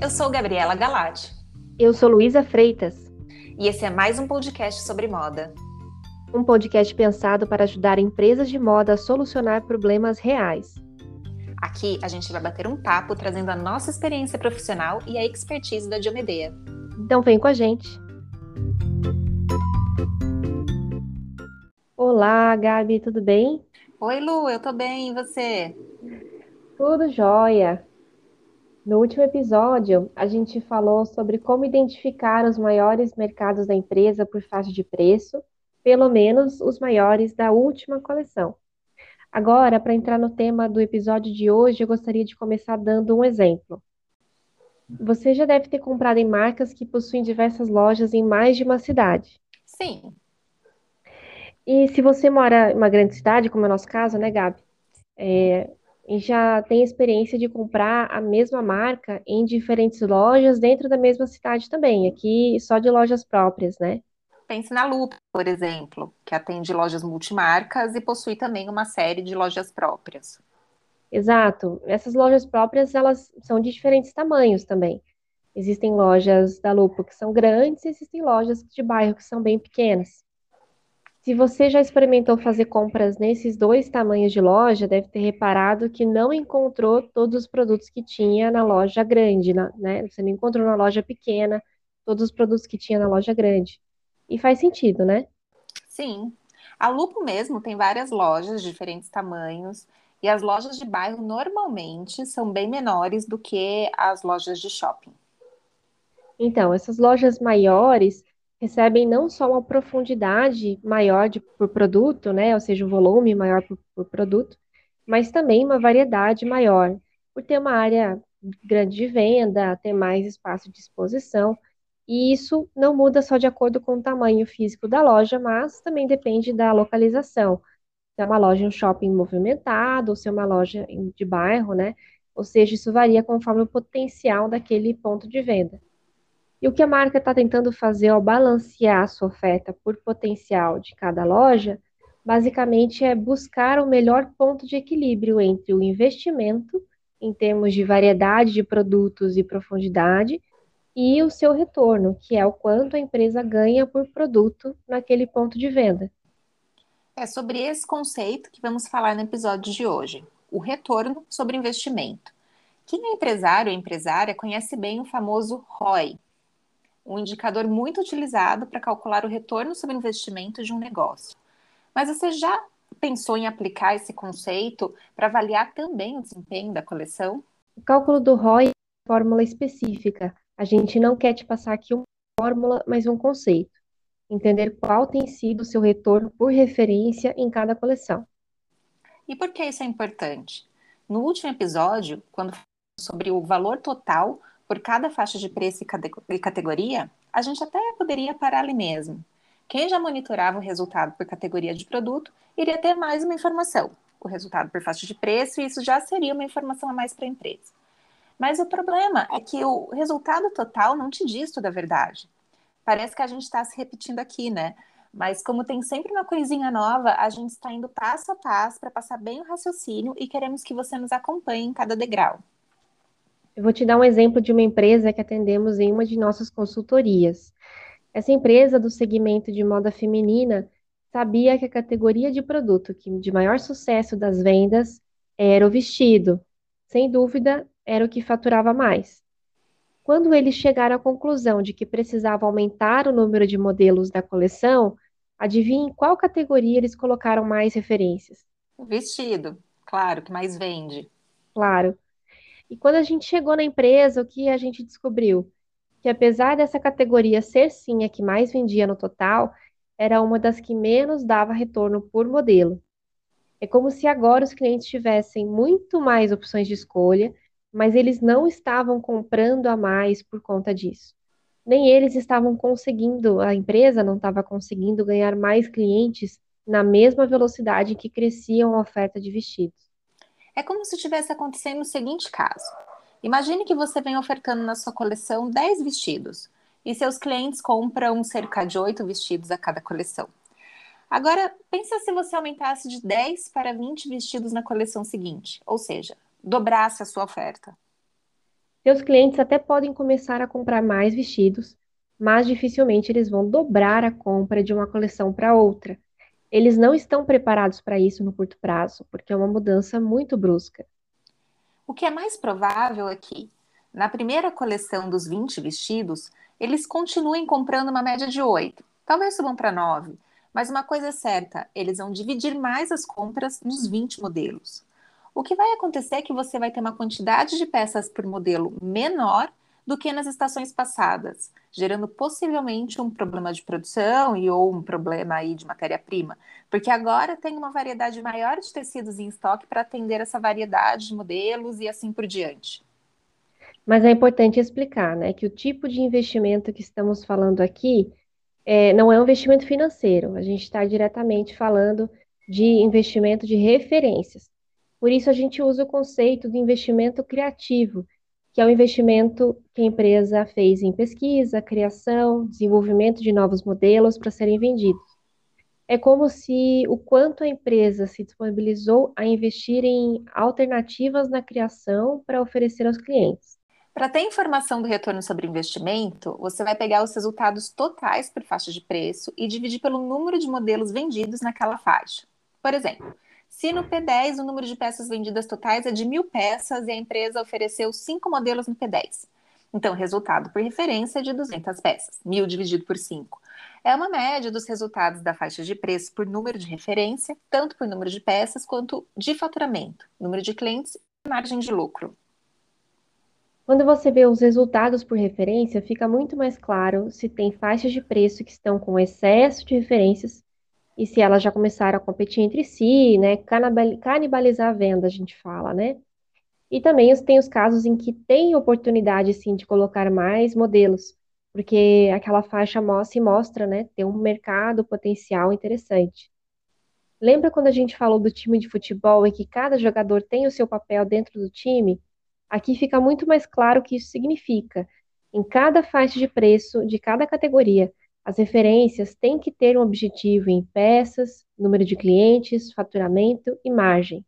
Eu sou Gabriela Galati. Eu sou Luísa Freitas. E esse é mais um podcast sobre moda. Um podcast pensado para ajudar empresas de moda a solucionar problemas reais. Aqui a gente vai bater um papo trazendo a nossa experiência profissional e a expertise da Diomedea. Então vem com a gente. Olá, Gabi, tudo bem? Oi, Lu, eu tô bem, e você? Tudo jóia. No último episódio, a gente falou sobre como identificar os maiores mercados da empresa por faixa de preço, pelo menos os maiores da última coleção. Agora, para entrar no tema do episódio de hoje, eu gostaria de começar dando um exemplo. Você já deve ter comprado em marcas que possuem diversas lojas em mais de uma cidade. Sim. E se você mora em uma grande cidade, como é o nosso caso, né, Gabi? É, já tem experiência de comprar a mesma marca em diferentes lojas dentro da mesma cidade também, aqui só de lojas próprias, né? Pense na Lupa, por exemplo, que atende lojas multimarcas e possui também uma série de lojas próprias. Exato. Essas lojas próprias, elas são de diferentes tamanhos também. Existem lojas da Lupo que são grandes e existem lojas de bairro que são bem pequenas. Se você já experimentou fazer compras nesses dois tamanhos de loja, deve ter reparado que não encontrou todos os produtos que tinha na loja grande, né? Você não encontrou na loja pequena todos os produtos que tinha na loja grande. E faz sentido, né? Sim. A Lupo mesmo tem várias lojas de diferentes tamanhos, e as lojas de bairro normalmente são bem menores do que as lojas de shopping. Então, essas lojas maiores recebem não só uma profundidade maior de, por produto, né, ou seja, um volume maior por, por produto, mas também uma variedade maior, por ter uma área grande de venda, ter mais espaço de exposição, e isso não muda só de acordo com o tamanho físico da loja, mas também depende da localização. Se é uma loja em um shopping movimentado, ou se é uma loja de bairro, né? Ou seja, isso varia conforme o potencial daquele ponto de venda. E o que a marca está tentando fazer ao balancear a sua oferta por potencial de cada loja, basicamente é buscar o melhor ponto de equilíbrio entre o investimento, em termos de variedade de produtos e profundidade, e o seu retorno, que é o quanto a empresa ganha por produto naquele ponto de venda. É sobre esse conceito que vamos falar no episódio de hoje: o retorno sobre investimento. Quem é empresário ou empresária conhece bem o famoso ROI, um indicador muito utilizado para calcular o retorno sobre investimento de um negócio. Mas você já pensou em aplicar esse conceito para avaliar também o desempenho da coleção? O cálculo do ROI é uma fórmula específica. A gente não quer te passar aqui uma fórmula, mas um conceito. Entender qual tem sido o seu retorno por referência em cada coleção. E por que isso é importante? No último episódio, quando falamos sobre o valor total por cada faixa de preço e categoria, a gente até poderia parar ali mesmo. Quem já monitorava o resultado por categoria de produto iria ter mais uma informação, o resultado por faixa de preço, e isso já seria uma informação a mais para a empresa. Mas o problema é que o resultado total não te diz toda a verdade. Parece que a gente está se repetindo aqui, né? Mas como tem sempre uma coisinha nova, a gente está indo passo a passo para passar bem o raciocínio e queremos que você nos acompanhe em cada degrau. Eu vou te dar um exemplo de uma empresa que atendemos em uma de nossas consultorias. Essa empresa do segmento de moda feminina sabia que a categoria de produto que de maior sucesso das vendas era o vestido. Sem dúvida, era o que faturava mais. Quando eles chegaram à conclusão de que precisavam aumentar o número de modelos da coleção, adivinhe qual categoria eles colocaram mais referências? O vestido, claro, que mais vende. Claro. E quando a gente chegou na empresa, o que a gente descobriu? Que apesar dessa categoria ser sim a que mais vendia no total, era uma das que menos dava retorno por modelo. É como se agora os clientes tivessem muito mais opções de escolha, mas eles não estavam comprando a mais por conta disso. Nem eles estavam conseguindo, a empresa não estava conseguindo ganhar mais clientes na mesma velocidade que cresciam a oferta de vestidos. É como se estivesse acontecendo o seguinte caso. Imagine que você vem ofertando na sua coleção 10 vestidos e seus clientes compram cerca de 8 vestidos a cada coleção. Agora, pensa se você aumentasse de 10 para 20 vestidos na coleção seguinte, ou seja, dobrasse a sua oferta. Seus clientes até podem começar a comprar mais vestidos, mas dificilmente eles vão dobrar a compra de uma coleção para outra. Eles não estão preparados para isso no curto prazo, porque é uma mudança muito brusca. O que é mais provável é que, na primeira coleção dos 20 vestidos, eles continuem comprando uma média de 8, talvez subam para 9, mas uma coisa é certa, eles vão dividir mais as compras nos 20 modelos. O que vai acontecer é que você vai ter uma quantidade de peças por modelo menor do que nas estações passadas, gerando possivelmente um problema de produção e ou um problema aí de matéria-prima, porque agora tem uma variedade maior de tecidos em estoque para atender essa variedade de modelos e assim por diante. Mas é importante explicar, né, que o tipo de investimento que estamos falando aqui é, não é um investimento financeiro, a gente está diretamente falando de investimento de referências. Por isso, a gente usa o conceito de investimento criativo, que é o investimento que a empresa fez em pesquisa, criação, desenvolvimento de novos modelos para serem vendidos. É como se o quanto a empresa se disponibilizou a investir em alternativas na criação para oferecer aos clientes. Para ter informação do retorno sobre investimento, você vai pegar os resultados totais por faixa de preço e dividir pelo número de modelos vendidos naquela faixa. Por exemplo, se no P10 o número de peças vendidas totais é de mil peças e a empresa ofereceu cinco modelos no P10. Então, resultado por referência é de 200 peças, mil dividido por 5. É uma média dos resultados da faixa de preço por número de referência, tanto por número de peças quanto de faturamento, número de clientes e margem de lucro. Quando você vê os resultados por referência, fica muito mais claro se tem faixas de preço que estão com excesso de referências e se elas já começaram a competir entre si, né? Canibalizar a venda, a gente fala, né? E também tem os casos em que tem oportunidade, sim, de colocar mais modelos, porque aquela faixa se mostra, né, ter um mercado potencial interessante. Lembra quando a gente falou do time de futebol e que cada jogador tem o seu papel dentro do time? Aqui fica muito mais claro o que isso significa. Em cada faixa de preço de cada categoria, as referências têm que ter um objetivo em peças, número de clientes, faturamento e margem.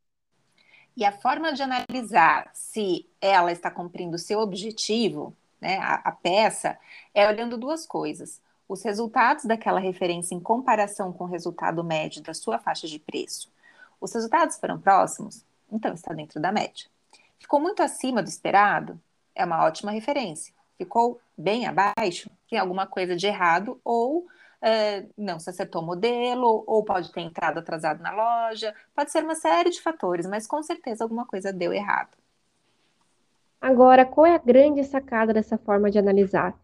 E a forma de analisar se ela está cumprindo o seu objetivo, né, a, a peça, é olhando duas coisas. Os resultados daquela referência em comparação com o resultado médio da sua faixa de preço. Os resultados foram próximos? Então está dentro da média. Ficou muito acima do esperado? É uma ótima referência. Ficou bem abaixo? Tem alguma coisa de errado ou é, não se acertou o modelo, ou pode ter entrado atrasado na loja, pode ser uma série de fatores, mas com certeza alguma coisa deu errado. Agora, qual é a grande sacada dessa forma de analisar?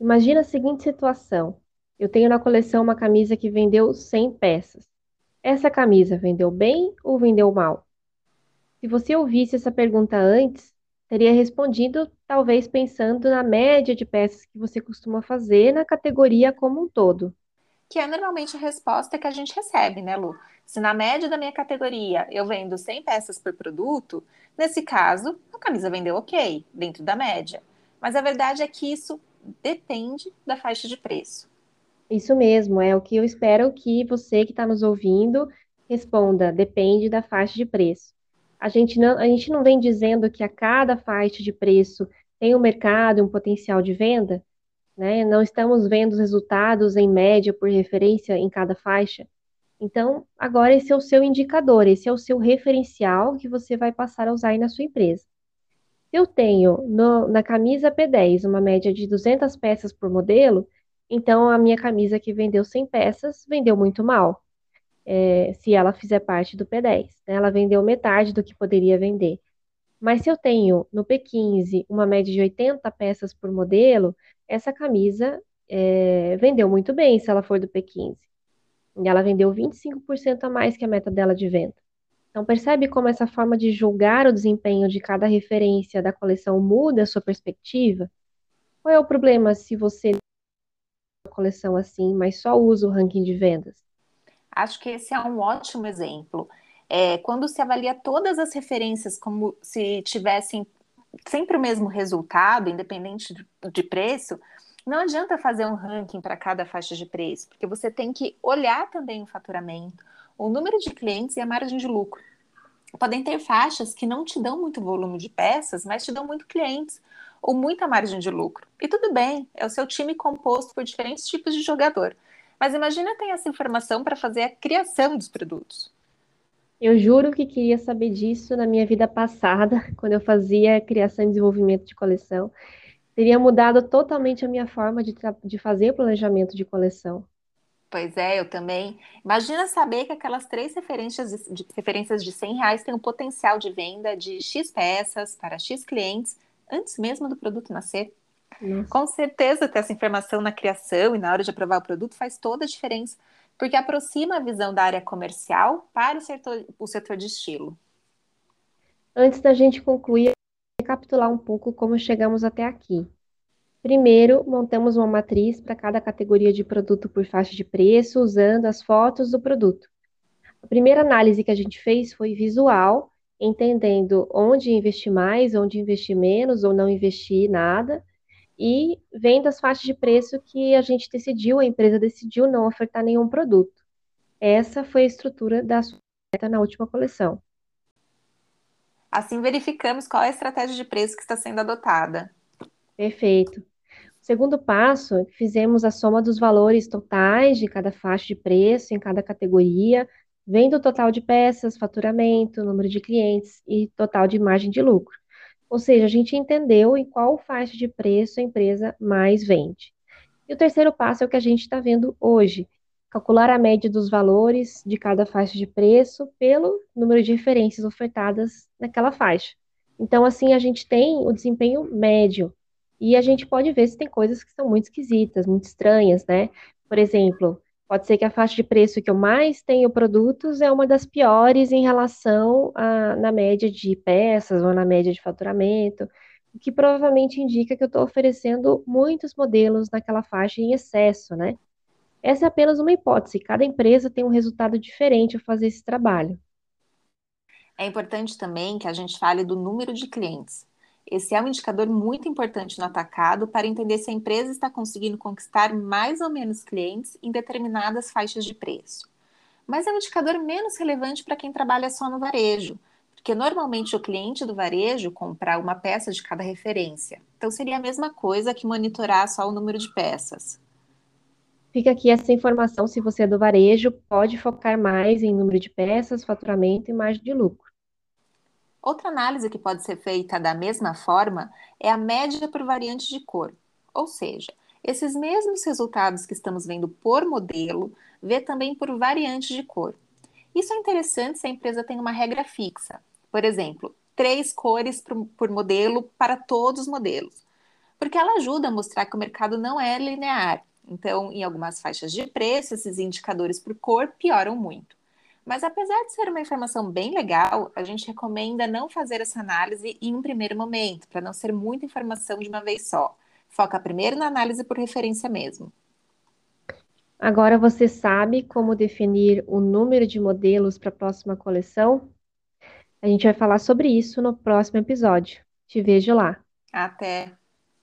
Imagina a seguinte situação: eu tenho na coleção uma camisa que vendeu 100 peças. Essa camisa vendeu bem ou vendeu mal? Se você ouvisse essa pergunta antes, teria respondido talvez pensando na média de peças que você costuma fazer na categoria como um todo. Que é normalmente a resposta que a gente recebe, né, Lu? Se na média da minha categoria eu vendo 100 peças por produto, nesse caso, a camisa vendeu ok, dentro da média. Mas a verdade é que isso depende da faixa de preço. Isso mesmo, é o que eu espero que você que está nos ouvindo responda: depende da faixa de preço. A gente não, a gente não vem dizendo que a cada faixa de preço tem um mercado e um potencial de venda, né? Não estamos vendo os resultados em média por referência em cada faixa. Então, agora esse é o seu indicador, esse é o seu referencial que você vai passar a usar aí na sua empresa. Eu tenho no, na camisa P10 uma média de 200 peças por modelo, então a minha camisa que vendeu 100 peças vendeu muito mal é, se ela fizer parte do P10. Né? Ela vendeu metade do que poderia vender. Mas se eu tenho no P15 uma média de 80 peças por modelo, essa camisa é, vendeu muito bem se ela for do P15. E ela vendeu 25% a mais que a meta dela de venda. Então, percebe como essa forma de julgar o desempenho de cada referência da coleção muda a sua perspectiva? Qual é o problema se você coleção assim, mas só usa o ranking de vendas? Acho que esse é um ótimo exemplo. É, quando se avalia todas as referências como se tivessem sempre o mesmo resultado, independente de preço, não adianta fazer um ranking para cada faixa de preço, porque você tem que olhar também o faturamento, o número de clientes e a margem de lucro. Podem ter faixas que não te dão muito volume de peças, mas te dão muito clientes, ou muita margem de lucro. E tudo bem, é o seu time composto por diferentes tipos de jogador. Mas imagina ter essa informação para fazer a criação dos produtos. Eu juro que queria saber disso na minha vida passada, quando eu fazia criação e desenvolvimento de coleção. Teria mudado totalmente a minha forma de, de fazer planejamento de coleção. Pois é, eu também. Imagina saber que aquelas três referências de, referências de 100 reais têm um potencial de venda de X peças para X clientes antes mesmo do produto nascer. Nossa. Com certeza, ter essa informação na criação e na hora de aprovar o produto faz toda a diferença porque aproxima a visão da área comercial para o setor, o setor de estilo. Antes da gente concluir, recapitular um pouco como chegamos até aqui. Primeiro, montamos uma matriz para cada categoria de produto por faixa de preço, usando as fotos do produto. A primeira análise que a gente fez foi visual, entendendo onde investir mais, onde investir menos ou não investir nada, e vem das faixas de preço que a gente decidiu, a empresa decidiu não ofertar nenhum produto. Essa foi a estrutura da sua na última coleção. Assim verificamos qual é a estratégia de preço que está sendo adotada. Perfeito. O segundo passo, fizemos a soma dos valores totais de cada faixa de preço em cada categoria, vendo o total de peças, faturamento, número de clientes e total de margem de lucro. Ou seja, a gente entendeu em qual faixa de preço a empresa mais vende. E o terceiro passo é o que a gente está vendo hoje: calcular a média dos valores de cada faixa de preço pelo número de referências ofertadas naquela faixa. Então, assim, a gente tem o desempenho médio e a gente pode ver se tem coisas que são muito esquisitas, muito estranhas, né? Por exemplo, Pode ser que a faixa de preço que eu mais tenho produtos é uma das piores em relação a, na média de peças ou na média de faturamento, o que provavelmente indica que eu estou oferecendo muitos modelos naquela faixa em excesso, né? Essa é apenas uma hipótese, cada empresa tem um resultado diferente ao fazer esse trabalho. É importante também que a gente fale do número de clientes. Esse é um indicador muito importante no atacado para entender se a empresa está conseguindo conquistar mais ou menos clientes em determinadas faixas de preço. Mas é um indicador menos relevante para quem trabalha só no varejo, porque normalmente o cliente do varejo compra uma peça de cada referência. Então seria a mesma coisa que monitorar só o número de peças. Fica aqui essa informação, se você é do varejo, pode focar mais em número de peças, faturamento e margem de lucro. Outra análise que pode ser feita da mesma forma é a média por variante de cor, ou seja, esses mesmos resultados que estamos vendo por modelo, vê também por variante de cor. Isso é interessante se a empresa tem uma regra fixa, por exemplo, três cores por modelo para todos os modelos, porque ela ajuda a mostrar que o mercado não é linear. Então, em algumas faixas de preço, esses indicadores por cor pioram muito. Mas apesar de ser uma informação bem legal, a gente recomenda não fazer essa análise em um primeiro momento, para não ser muita informação de uma vez só. Foca primeiro na análise por referência mesmo. Agora você sabe como definir o número de modelos para a próxima coleção? A gente vai falar sobre isso no próximo episódio. Te vejo lá. Até!